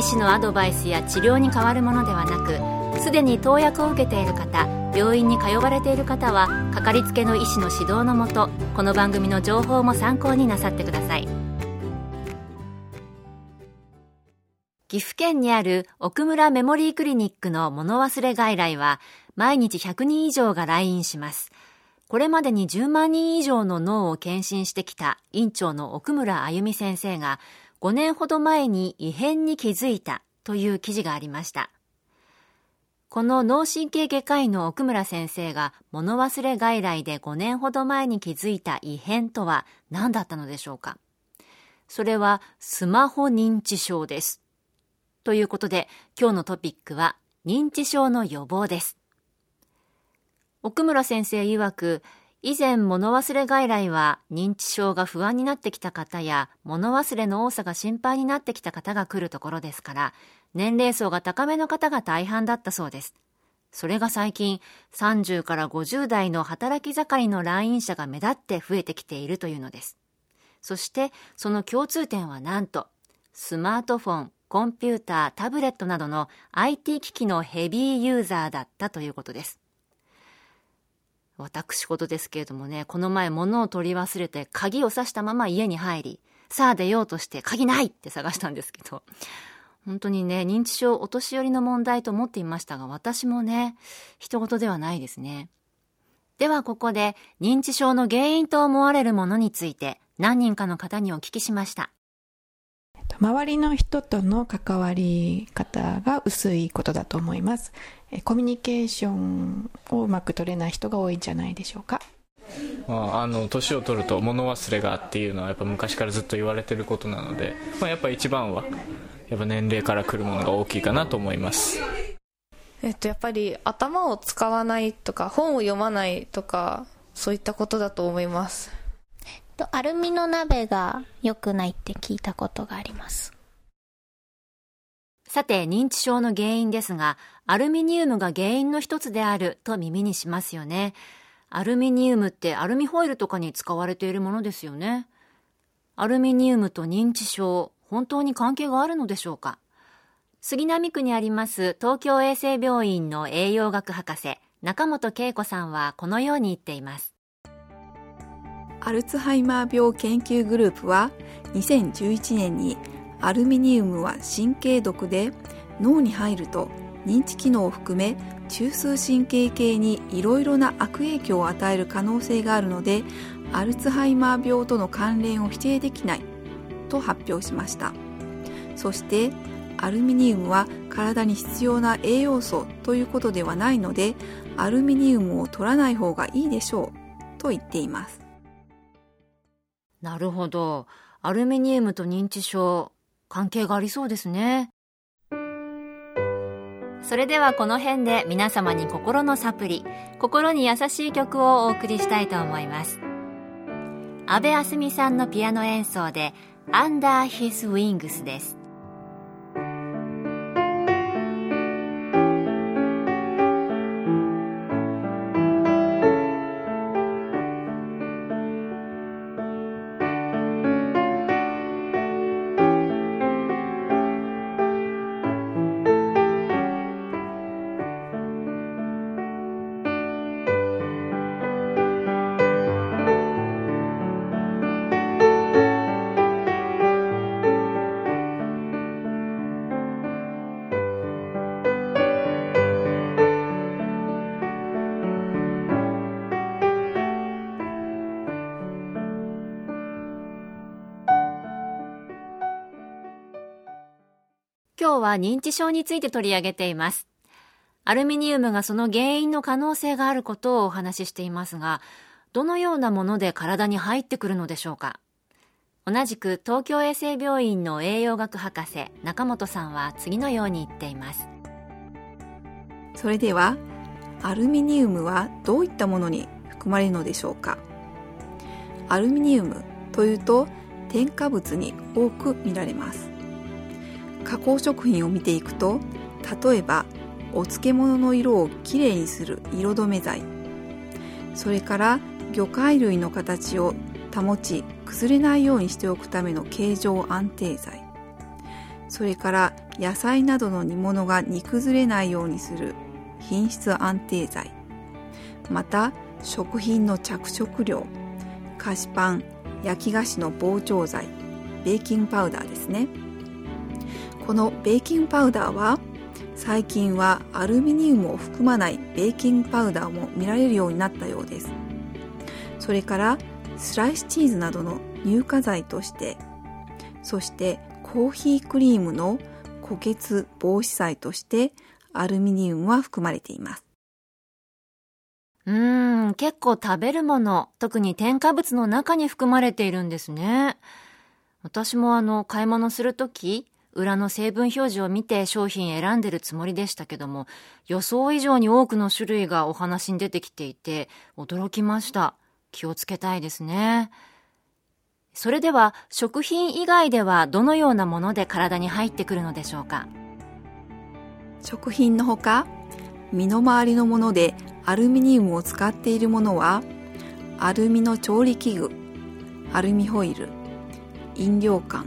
医師のアドバイスや治療に変わるものではなくすでに投薬を受けている方病院に通われている方はかかりつけの医師の指導のもとこの番組の情報も参考になさってください。岐阜県にある奥村メモリークリニックの物忘れ外来は毎日100人以上が来院します。これまでに10万人以上の脳を検診してきた院長の奥村あゆみ先生が5年ほど前に異変に気づいたという記事がありました。この脳神経外科医の奥村先生が物忘れ外来で5年ほど前に気づいた異変とは何だったのでしょうか？それはスマホ認知症です。ということで今日のトピックは認知症の予防です。奥村先生曰く、以前物忘れ外来は認知症が不安になってきた方や物忘れの多さが心配になってきた方が来るところですから年齢層が高めの方が大半だったそうです。それが最近30から50代の働き盛りの来院者が目立って増えてきているというのです。そしてその共通点はなんとスマートフォン、コンピューター、タブレットなどの IT 機器のヘビーユーザーだったということです。私事ですけれどもね、この前物を取り忘れて鍵を挿したまま家に入り、さあ出ようとして鍵ないって探したんですけど、本当にね、認知症お年寄りの問題と思っていましたが、私もね、人事ではないですね。ではここで認知症の原因と思われるものについて何人かの方にお聞きしました。周りの人との関わり方が薄いことだと思います。コミュニケーションをうまく取れない人が多いんじゃないでしょうか。まあ、あの年を取ると物忘れがっていうのはやっぱ昔からずっと言われてることなので、まあ、やっぱ一番はやっぱ年齢からくるものが大きいかなと思います。えっと、やっぱり頭を使わないとか本を読まないとかそういったことだと思います。とアルミの鍋が良くないって聞いたことがあります。さて、認知症の原因ですが、アルミニウムが原因の一つであると耳にしますよね。アルミニウムってアルミホイルとかに使われているものですよね。アルミニウムと認知症、本当に関係があるのでしょうか杉並区にあります東京衛生病院の栄養学博士、中本恵子さんはこのように言っています。アルツハイマー病研究グループは2011年にアルミニウムは神経毒で脳に入ると認知機能を含め中枢神経系にいろいろな悪影響を与える可能性があるのでアルツハイマー病との関連を否定できないと発表しました。そしてアルミニウムは体に必要な栄養素ということではないのでアルミニウムを取らない方がいいでしょうと言っています。なるほど。アルミニウムと認知症、関係がありそうですね。それではこの辺で皆様に心のサプリ、心に優しい曲をお送りしたいと思います。安部あすみさんのピアノ演奏で、Under His Wings です。今日は認知症について取り上げています。アルミニウムがその原因の可能性があることをお話ししていますが、どのようなもので体に入ってくるのでしょうか？同じく東京衛生病院の栄養学博士中本さんは次のように言っています。それではアルミニウムはどういったものに含まれるのでしょうか？アルミニウムというと添加物に多く見られます。加工食品を見ていくと例えばお漬物の色をきれいにする色止め剤。それから魚介類の形を保ち崩れないようにしておくための形状安定剤。それから野菜などの煮物が煮崩れないようにする品質安定剤。また食品の着色料。菓子パン焼き菓子の膨張剤。ベーキングパウダーですね。このベーキングパウダーは最近はアルミニウムを含まないベーキングパウダーも見られるようになったようですそれからスライスチーズなどの乳化剤としてそしてコーヒークリームの固結防止剤としてアルミニウムは含まれていますうーん、結構食べるもの、特に添加物の中に含まれているんですね。私もあの、買い物するとき、裏の成分表示を見て商品選んでるつもりでしたけども、予想以上に多くの種類がお話に出てきていて、驚きました。気をつけたいですね。それでは、食品以外ではどのようなもので体に入ってくるのでしょうか？食品のほか、身の回りのものでアルミニウムを使っているものはアルミの調理器具アルミホイル飲料缶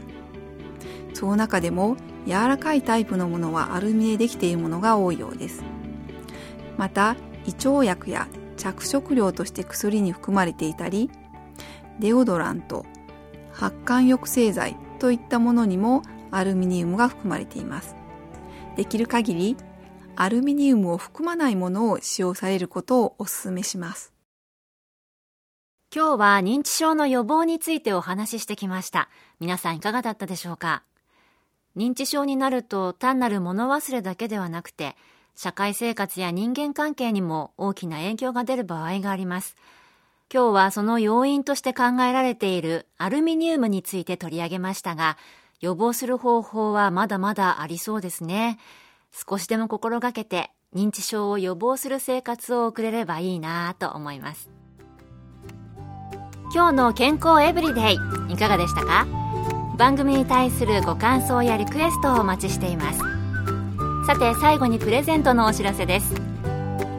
その中でも柔らかいタイプのものはアルミでできているものが多いようですまた胃腸薬や着色料として薬に含まれていたりデオドラント発汗抑制剤といったものにもアルミニウムが含まれていますできる限りアルミニウムを含まないものを使用されることをお勧めします。今日は認知症の予防についてお話ししてきました。皆さんいかがだったでしょうか？認知症になると単なる物忘れだけではなくて、社会生活や人間関係にも大きな影響が出る場合があります。今日はその要因として考えられているアルミニウムについて取り上げましたが、予防する方法はまだまだありそうですね。少しでも心がけて認知症を予防する生活を送れればいいなと思います今日の健康エブリデイいかがでしたか？番組に対するご感想やリクエストをお待ちしています。さて最後にプレゼントのお知らせです。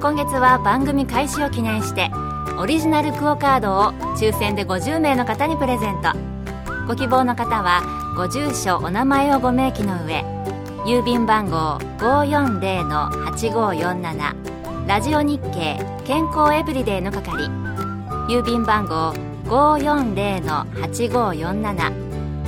今月は番組開始を記念してオリジナルクオカードを抽選で50名の方にプレゼント。ご希望の方はご住所お名前をご明記の上郵便番号540-8547ラジオ日経健康エブリデイの係郵便番号540-8547